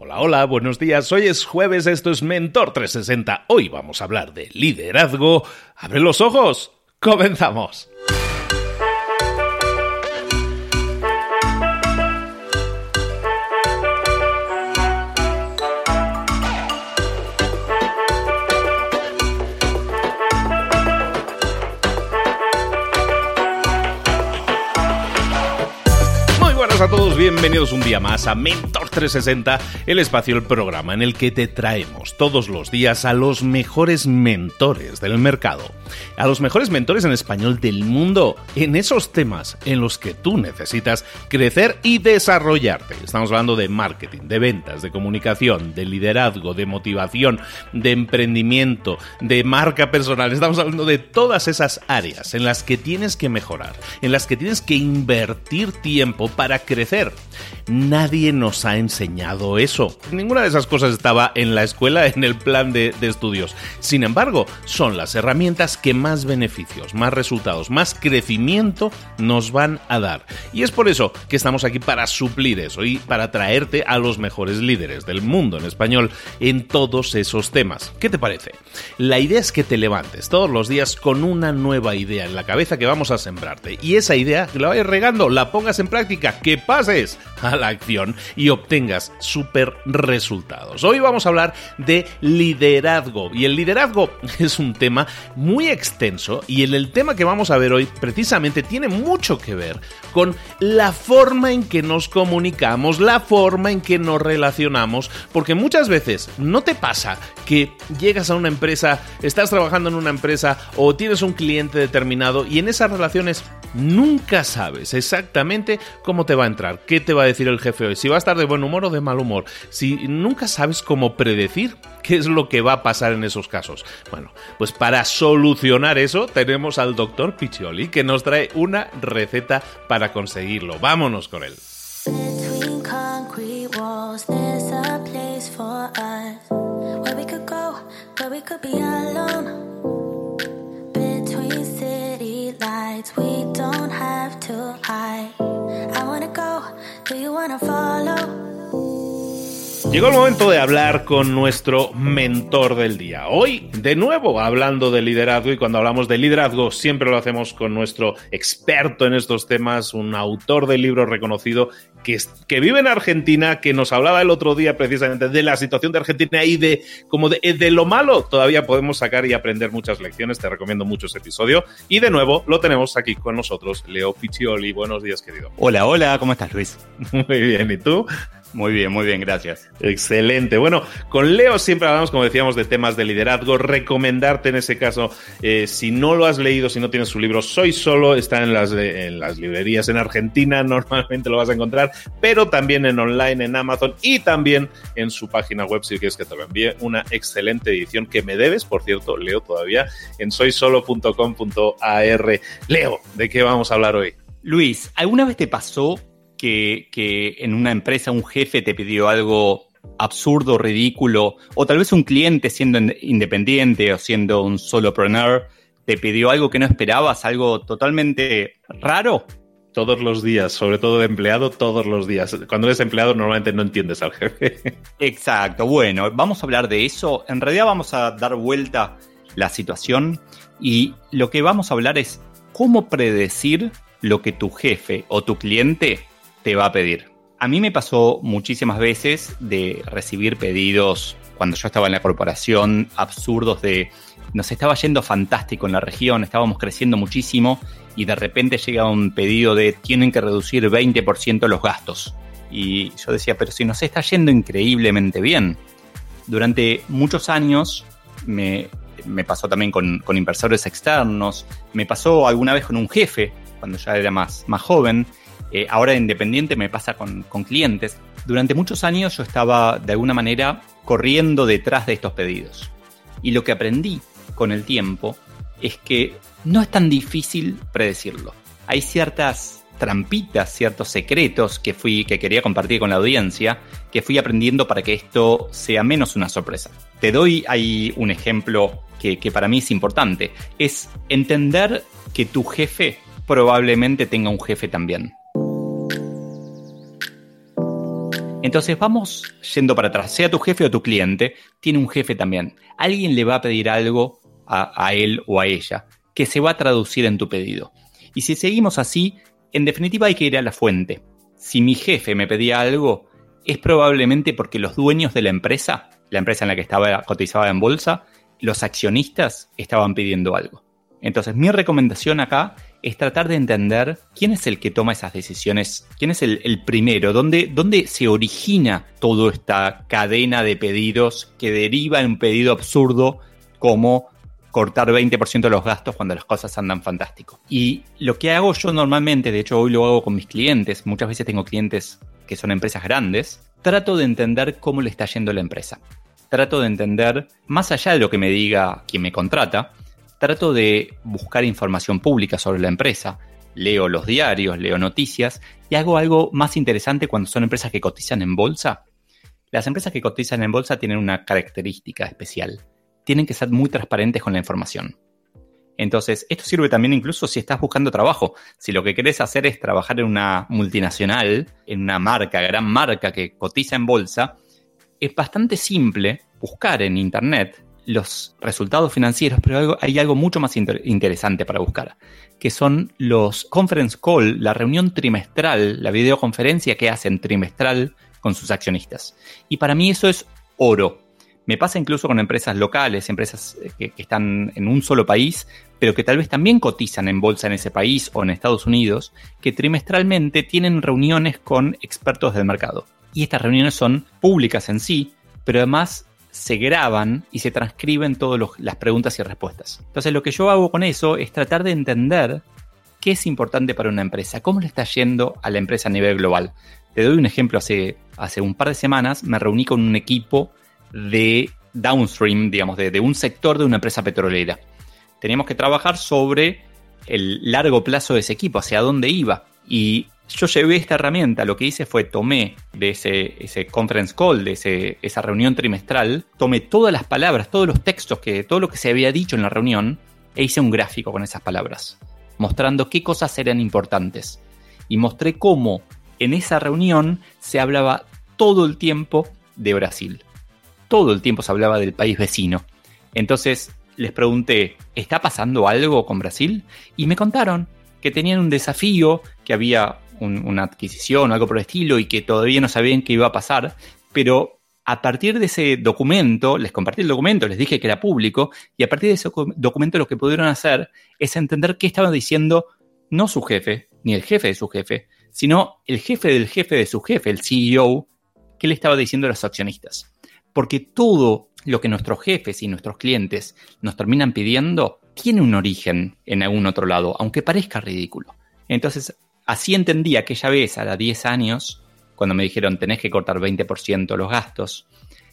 Hola, hola, buenos días. Hoy es jueves, esto es Mentor 360. Hoy vamos a hablar de liderazgo. ¡Abre los ojos! ¡Comenzamos! Bienvenidos un día más a Mentor 360, el espacio, el programa en el que te traemos todos los días a los mejores mentores del mercado, a los mejores mentores en español del mundo, en esos temas en los que tú necesitas crecer y desarrollarte. Estamos hablando de marketing, de ventas, de comunicación, de liderazgo, de motivación, de emprendimiento, de marca personal. Estamos hablando de todas esas áreas en las que tienes que mejorar, en las que tienes que invertir tiempo para crecer. Nadie nos ha enseñado eso. Ninguna de esas cosas estaba en la escuela, en el plan de, estudios. Sin embargo, son las herramientas que más beneficios, más resultados, más crecimiento nos van a dar. Y es por eso que estamos aquí para suplir eso y para traerte a los mejores líderes del mundo en español en todos esos temas. ¿Qué te parece? La idea es que te levantes todos los días con una nueva idea en la cabeza que vamos a sembrarte. Y esa idea, que la vayas regando, la pongas en práctica, que a la acción y obtengas super resultados. Hoy vamos a hablar de liderazgo y el liderazgo es un tema muy extenso y el tema que vamos a ver hoy precisamente tiene mucho que ver con la forma en que nos comunicamos, la forma en que nos relacionamos, porque muchas veces no te pasa que llegas a una empresa, estás trabajando en una empresa o tienes un cliente determinado y en esas relaciones nunca sabes exactamente cómo te va a entrar, qué te va a decir el jefe hoy, si va a estar de buen humor o de mal humor, si nunca sabes cómo predecir qué es lo que va a pasar en esos casos. Bueno, pues para solucionar eso tenemos al doctor Piccioli que nos trae una receta para conseguirlo. Vámonos con él. Llegó el momento de hablar con nuestro mentor del día. Hoy, de nuevo, hablando de liderazgo, y cuando hablamos de liderazgo, siempre lo hacemos con nuestro experto en estos temas, un autor de libros reconocido que, que vive en Argentina, que nos hablaba el otro día precisamente de la situación de Argentina y de como de, de lo malo. Todavía podemos sacar y aprender muchas lecciones. Te recomiendo mucho ese episodio. Y de nuevo, lo tenemos aquí con nosotros, Leo Piccioli. Buenos días, querido. Hola, hola, ¿cómo estás, Luis? Muy bien, ¿y tú? Muy bien, muy bien, gracias. Excelente. Bueno, con Leo siempre hablamos, como decíamos, de temas de liderazgo. Recomendarte en ese caso, eh, si no lo has leído, si no tienes su libro, Soy Solo, está en las, en las librerías en Argentina, normalmente lo vas a encontrar, pero también en online, en Amazon y también en su página web, si quieres que te lo envíe. Una excelente edición que me debes, por cierto, Leo todavía, en soysolo.com.ar. Leo, ¿de qué vamos a hablar hoy? Luis, ¿alguna vez te pasó que, en una empresa un jefe te pidió algo absurdo, ridículo, o tal vez un cliente siendo independiente o siendo un solopreneur te pidió algo que no esperabas, algo totalmente raro. Todos los días, sobre todo de empleado, todos los días. Cuando eres empleado normalmente no entiendes al jefe. Exacto, bueno, vamos a hablar de eso. En realidad vamos a dar vuelta la situación y lo que vamos a hablar es cómo predecir lo que tu jefe o tu cliente va a pedir. A mí me pasó muchísimas veces de recibir pedidos cuando yo estaba en la corporación, absurdos de nos estaba yendo fantástico en la región, estábamos creciendo muchísimo y de repente llega un pedido de tienen que reducir 20% los gastos. Y yo decía, pero si nos está yendo increíblemente bien. Durante muchos años me, pasó también con, con, inversores externos, me pasó alguna vez con un jefe, cuando ya era más, más joven, eh, ahora independiente me pasa con, clientes. Durante muchos años yo estaba de alguna manera corriendo detrás de estos pedidos. Y lo que aprendí con el tiempo es que no es tan difícil predecirlo. Hay ciertas trampitas, ciertos secretos que fui que quería compartir con la audiencia, que fui aprendiendo para que esto sea menos una sorpresa. Te doy ahí un ejemplo que para mí es importante. Es entender que tu jefe probablemente tenga un jefe también. Entonces vamos yendo para atrás, sea tu jefe o tu cliente, tiene un jefe también. Alguien le va a pedir algo a, él o a ella que se va a traducir en tu pedido. Y si seguimos así, en definitiva hay que ir a la fuente. Si mi jefe me pedía algo, es probablemente porque los dueños de la empresa, la empresa en la que estaba cotizada en bolsa, los accionistas estaban pidiendo algo. Entonces mi recomendación acá es tratar de entender quién es el que toma esas decisiones, quién es el, primero, dónde, dónde se origina toda esta cadena de pedidos que deriva en un pedido absurdo como cortar 20% de los gastos cuando las cosas andan fantástico. Y lo que hago yo normalmente, de hecho hoy lo hago con mis clientes, muchas veces tengo clientes que son empresas grandes, trato de entender cómo le está yendo la empresa. Trato de entender, más allá de lo que me diga quien me contrata, trato de buscar información pública sobre la empresa, leo los diarios, leo noticias y hago algo más interesante cuando son empresas que cotizan en bolsa. Las empresas que cotizan en bolsa tienen una característica especial. Tienen que ser muy transparentes con la información. Entonces, esto sirve también incluso si estás buscando trabajo. Si lo que querés hacer es trabajar en una multinacional, en una marca, gran marca que cotiza en bolsa, es bastante simple buscar en Internet los resultados financieros, pero hay algo mucho más interesante para buscar, que son los conference call, la reunión trimestral, la videoconferencia que hacen trimestral con sus accionistas. Y para mí eso es oro. Me pasa incluso con empresas locales, empresas eh, que, que están en un solo país, pero que tal vez también cotizan en bolsa en ese país o en Estados Unidos, que trimestralmente tienen reuniones con expertos del mercado. Y estas reuniones son públicas en sí, pero además se graban y se transcriben todas las preguntas y respuestas. Entonces lo que yo hago con eso es tratar de entender qué es importante para una empresa, cómo le está yendo a la empresa a nivel global. Te doy un ejemplo, hace, hace un par de semanas me reuní con un equipo de downstream, digamos, de, de un sector de una empresa petrolera. Teníamos que trabajar sobre el largo plazo de ese equipo, hacia dónde iba. Y yo llevé esta herramienta, lo que hice fue tomé de ese, ese conference call, de ese, esa reunión trimestral, tomé todas las palabras, todos los textos, que, todo lo que se había dicho en la reunión, e hice un gráfico con esas palabras, mostrando qué cosas eran importantes. Y mostré cómo en esa reunión se hablaba todo el tiempo de Brasil. Todo el tiempo se hablaba del país vecino. Entonces les pregunté, ¿está pasando algo con Brasil? Y me contaron que tenían un desafío, que había una adquisición o algo por el estilo y que todavía no sabían qué iba a pasar, pero a partir de ese documento, les compartí el documento, les dije que era público, y a partir de ese documento lo que pudieron hacer es entender qué estaba diciendo no su jefe, ni el jefe de su jefe, sino el jefe del jefe de su jefe, el CEO, qué le estaba diciendo a los accionistas. Porque todo lo que nuestros jefes y nuestros clientes nos terminan pidiendo tiene un origen en algún otro lado, aunque parezca ridículo. Entonces, Así entendí aquella vez, a los 10 años, cuando me dijeron tenés que cortar 20% los gastos,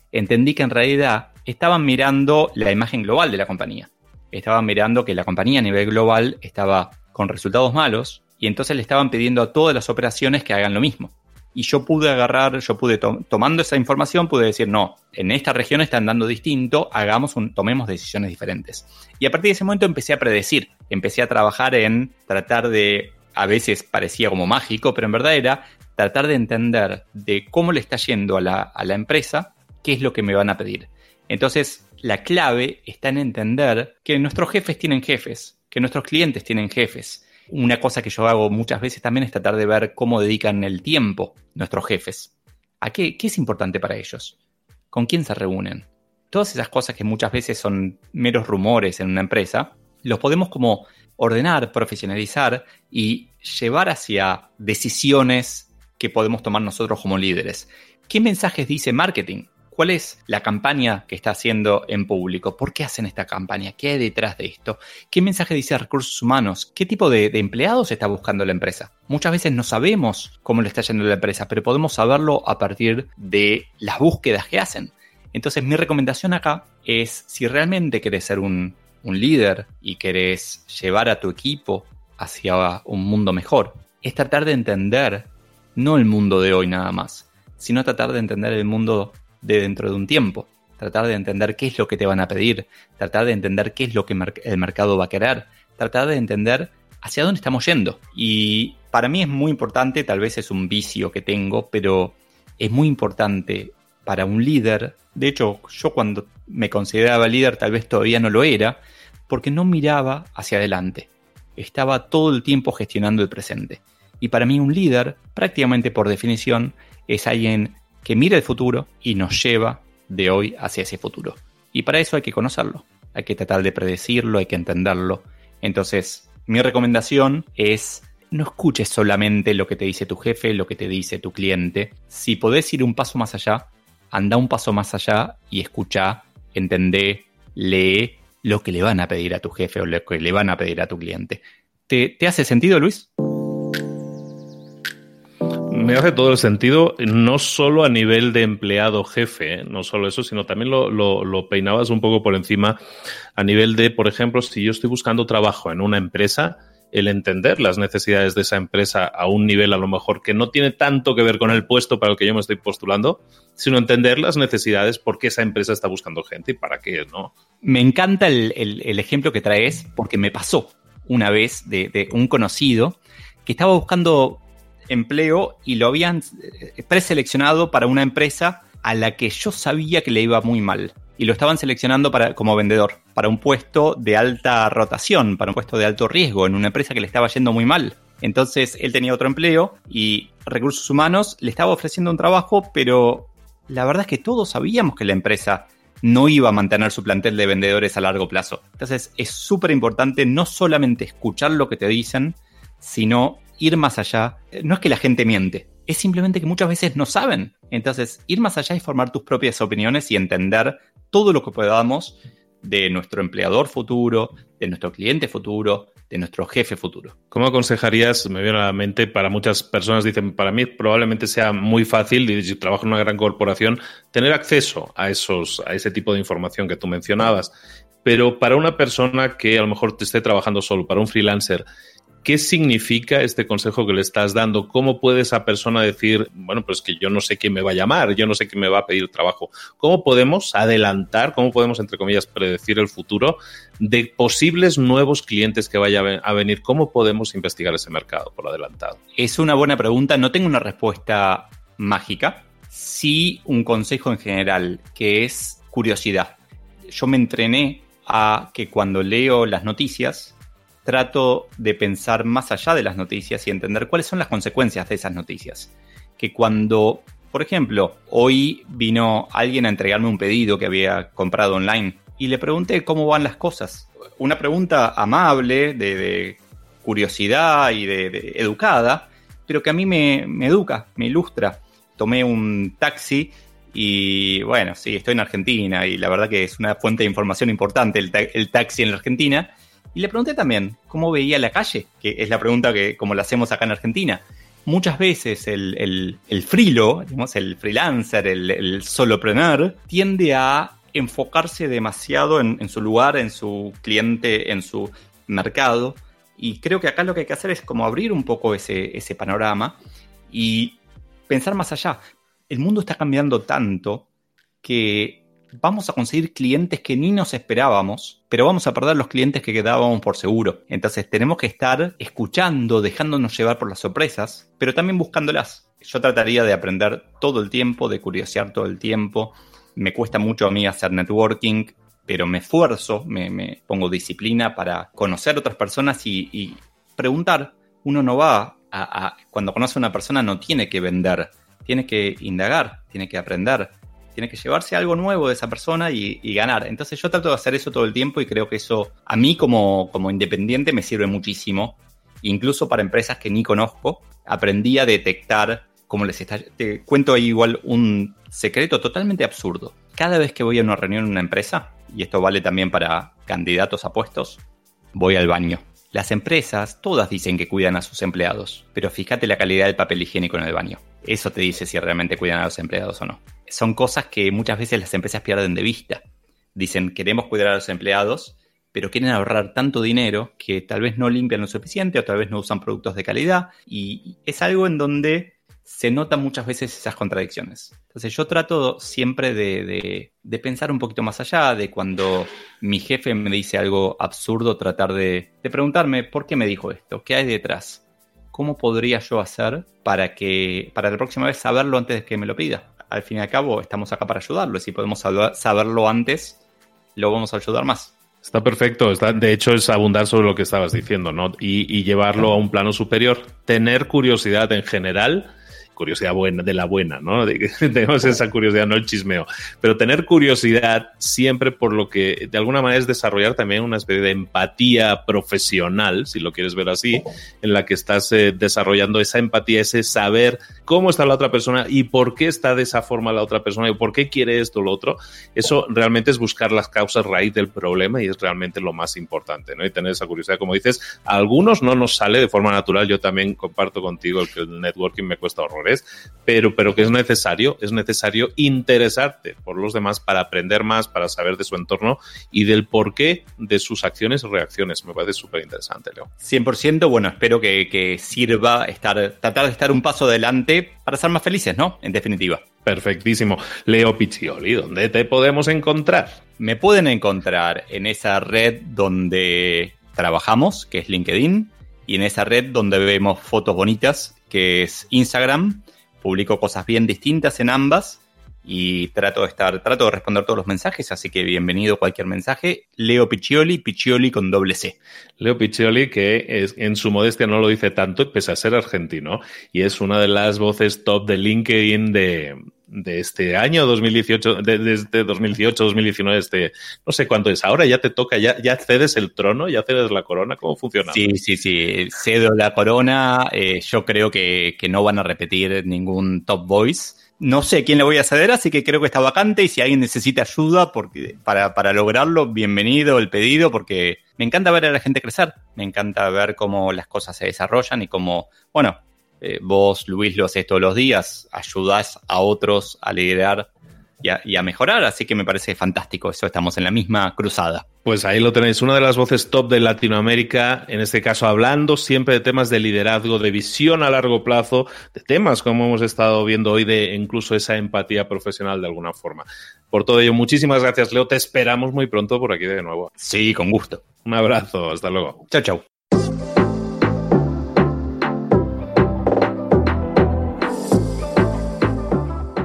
entendí que en realidad estaban mirando la imagen global de la compañía. Estaban mirando que la compañía a nivel global estaba con resultados malos y entonces le estaban pidiendo a todas las operaciones que hagan lo mismo. Y yo pude agarrar, yo pude, tomando esa información, pude decir, no, en esta región están dando distinto, hagamos un, tomemos decisiones diferentes. Y a partir de ese momento empecé a predecir, empecé a trabajar en tratar de a veces parecía como mágico, pero en verdad era tratar de entender de cómo le está yendo a la, empresa, qué es lo que me van a pedir. Entonces, la clave está en entender que nuestros jefes tienen jefes, que nuestros clientes tienen jefes. Una cosa que yo hago muchas veces también es tratar de ver cómo dedican el tiempo nuestros jefes. ¿A qué, qué es importante para ellos? ¿Con quién se reúnen? Todas esas cosas que muchas veces son meros rumores en una empresa, los podemos como ordenar, profesionalizar y llevar hacia decisiones que podemos tomar nosotros como líderes. ¿Qué mensajes dice marketing? ¿Cuál es la campaña que está haciendo en público? ¿Por qué hacen esta campaña? ¿Qué hay detrás de esto? ¿Qué mensaje dice recursos humanos? ¿Qué tipo de, empleados está buscando la empresa? Muchas veces no sabemos cómo le está yendo la empresa, pero podemos saberlo a partir de las búsquedas que hacen. Entonces mi recomendación acá es si realmente querés ser un, un líder y querés llevar a tu equipo hacia un mundo mejor, es tratar de entender no el mundo de hoy nada más, sino tratar de entender el mundo de dentro de un tiempo, tratar de entender qué es lo que te van a pedir, tratar de entender qué es lo que el mercado va a querer, tratar de entender hacia dónde estamos yendo. Y para mí es muy importante, tal vez es un vicio que tengo, pero es muy importante para un líder. De hecho, yo cuando me consideraba líder tal vez todavía no lo era, porque no miraba hacia adelante. Estaba todo el tiempo gestionando el presente. Y para mí un líder, prácticamente por definición, es alguien que mira el futuro y nos lleva de hoy hacia ese futuro. Y para eso hay que conocerlo, hay que tratar de predecirlo, hay que entenderlo. Entonces, mi recomendación es no escuches solamente lo que te dice tu jefe, lo que te dice tu cliente. Si podés ir un paso más allá, anda un paso más allá y escucha, entendé, lee lo que le van a pedir a tu jefe o lo que le van a pedir a tu cliente. ¿Te, te hace sentido, Luis? me hace todo el sentido, no solo a nivel de empleado jefe, ¿eh? no solo eso, sino también lo, lo, peinabas un poco por encima a nivel de, por ejemplo, si yo estoy buscando trabajo en una empresa, el entender las necesidades de esa empresa a un nivel a lo mejor que no tiene tanto que ver con el puesto para el que yo me estoy postulando, sino entender las necesidades por qué esa empresa está buscando gente y para qué, ¿no? Me encanta el, el, ejemplo que traes porque me pasó una vez de, de un conocido que estaba buscando empleo y lo habían eh, preseleccionado para una empresa a la que yo sabía que le iba muy mal. Y lo estaban seleccionando para, como vendedor, para un puesto de alta rotación, para un puesto de alto riesgo, en una empresa que le estaba yendo muy mal. Entonces él tenía otro empleo y recursos humanos le estaba ofreciendo un trabajo, pero la verdad es que todos sabíamos que la empresa no iba a mantener su plantel de vendedores a largo plazo. Entonces es súper importante no solamente escuchar lo que te dicen, sino ir más allá. No es que la gente miente, es simplemente que muchas veces no saben. Entonces, ir más allá y formar tus propias opiniones y entender todo lo que podamos de nuestro empleador futuro, de nuestro cliente futuro, de nuestro jefe futuro. ¿Cómo aconsejarías, me viene a la mente, para muchas personas dicen, para mí probablemente sea muy fácil, si trabajo en una gran corporación, tener acceso a, esos, a ese tipo de información que tú mencionabas, pero para una persona que a lo mejor te esté trabajando solo, para un freelancer, ¿Qué significa este consejo que le estás dando? ¿Cómo puede esa persona decir, bueno, pues que yo no sé quién me va a llamar, yo no sé quién me va a pedir trabajo? ¿Cómo podemos adelantar, cómo podemos, entre comillas, predecir el futuro de posibles nuevos clientes que vayan a venir? ¿Cómo podemos investigar ese mercado por adelantado? Es una buena pregunta, no tengo una respuesta mágica, sí un consejo en general, que es curiosidad. Yo me entrené a que cuando leo las noticias, trato de pensar más allá de las noticias y entender cuáles son las consecuencias de esas noticias. Que cuando, por ejemplo, hoy vino alguien a entregarme un pedido que había comprado online y le pregunté cómo van las cosas. Una pregunta amable, de, curiosidad y de, educada, pero que a mí me, educa, me ilustra. Tomé un taxi y bueno, sí, estoy en Argentina y la verdad que es una fuente de información importante el taxi en la Argentina. Y le pregunté también cómo veía la calle, que es la pregunta que como la hacemos acá en Argentina. Muchas veces el, el, el frilo, digamos, el freelancer, el, solopreneur, tiende a enfocarse demasiado en, en su lugar, en su cliente, en su mercado. Y creo que acá lo que hay que hacer es como abrir un poco ese, ese panorama y pensar más allá. El mundo está cambiando tanto que vamos a conseguir clientes que ni nos esperábamos, pero vamos a perder los clientes que quedábamos por seguro. Entonces tenemos que estar escuchando, dejándonos llevar por las sorpresas, pero también buscándolas. Yo trataría de aprender todo el tiempo, de curiosear todo el tiempo. Me cuesta mucho a mí hacer networking, pero me esfuerzo, me, pongo disciplina para conocer otras personas y, preguntar. Uno no va a, a, cuando conoce a una persona no tiene que vender, tiene que indagar, tiene que aprender tiene que llevarse algo nuevo de esa persona y, ganar. Entonces yo trato de hacer eso todo el tiempo y creo que eso a mí como, como independiente me sirve muchísimo. Incluso para empresas que ni conozco, aprendí a detectar cómo les está... Te cuento ahí igual un secreto totalmente absurdo. Cada vez que voy a una reunión en una empresa, y esto vale también para candidatos a puestos, voy al baño. Las empresas todas dicen que cuidan a sus empleados, pero fíjate la calidad del papel higiénico en el baño. Eso te dice si realmente cuidan a los empleados o no son cosas que muchas veces las empresas pierden de vista. Dicen, queremos cuidar a los empleados, pero quieren ahorrar tanto dinero que tal vez no limpian lo suficiente o tal vez no usan productos de calidad. Y es algo en donde se notan muchas veces esas contradicciones. Entonces yo trato siempre de, pensar un poquito más allá, de cuando mi jefe me dice algo absurdo, tratar de, de preguntarme por qué me dijo esto, qué hay detrás, ¿cómo podría yo hacer para que para la próxima vez saberlo antes de que me lo pida? Al fin y al cabo, estamos acá para ayudarlo. Si podemos saberlo antes, lo vamos a ayudar más. Está perfecto. Está, de hecho, es abundar sobre lo que estabas diciendo, ¿no? y llevarlo a un plano superior. Tener curiosidad en general curiosidad buena, de la buena, ¿no? De que tenemos esa curiosidad, no el chismeo. Pero tener curiosidad siempre por lo que de alguna manera es desarrollar también una especie de empatía profesional, si lo quieres ver así, en la que estás eh, desarrollando esa empatía, ese saber cómo está la otra persona y por qué está de esa forma la otra persona y por qué quiere esto o lo otro. Eso realmente es buscar las causas raíz del problema y es realmente lo más importante, ¿no? Y tener esa curiosidad, como dices, a algunos no nos sale de forma natural. Yo también comparto contigo el que el networking me cuesta horror pero, pero que es necesario, es necesario interesarte por los demás para aprender más, para saber de su entorno y del porqué de sus acciones y reacciones. Me parece súper interesante, Leo. 100%, bueno, espero que, que sirva estar, tratar de estar un paso adelante para ser más felices, ¿no? En definitiva. Perfectísimo. Leo Piccioli, ¿dónde te podemos encontrar? Me pueden encontrar en esa red donde trabajamos, que es LinkedIn, y en esa red donde vemos fotos bonitas que es Instagram. Publico cosas bien distintas en ambas y trato de estar, trato de responder todos los mensajes, así que bienvenido cualquier mensaje. Leo Piccioli, Piccioli con doble C. Leo Piccioli, que es, en su modestia no lo dice tanto, pese a ser argentino, y es una de las voces top de LinkedIn de, de este año 2018, desde 2018, 2019, este, no sé cuánto es. Ahora ya te toca, ya, ya cedes el trono, ya cedes la corona. ¿Cómo funciona? Sí, sí, sí. Cedo la corona. Eh, yo creo que, que, no van a repetir ningún top voice. No sé quién le voy a ceder, así que creo que está vacante. Y si alguien necesita ayuda porque, para, para lograrlo, bienvenido el pedido, porque me encanta ver a la gente crecer. Me encanta ver cómo las cosas se desarrollan y cómo, bueno, eh, vos, Luis, lo haces todos los días, ayudás a otros a liderar y a, mejorar, así que me parece fantástico, eso estamos en la misma cruzada. Pues ahí lo tenéis, una de las voces top de Latinoamérica, en este caso hablando siempre de temas de liderazgo, de visión a largo plazo, de temas como hemos estado viendo hoy, de incluso esa empatía profesional de alguna forma. Por todo ello, muchísimas gracias, Leo, te esperamos muy pronto por aquí de nuevo. Sí, con gusto. Un abrazo, hasta luego. Chao, chao.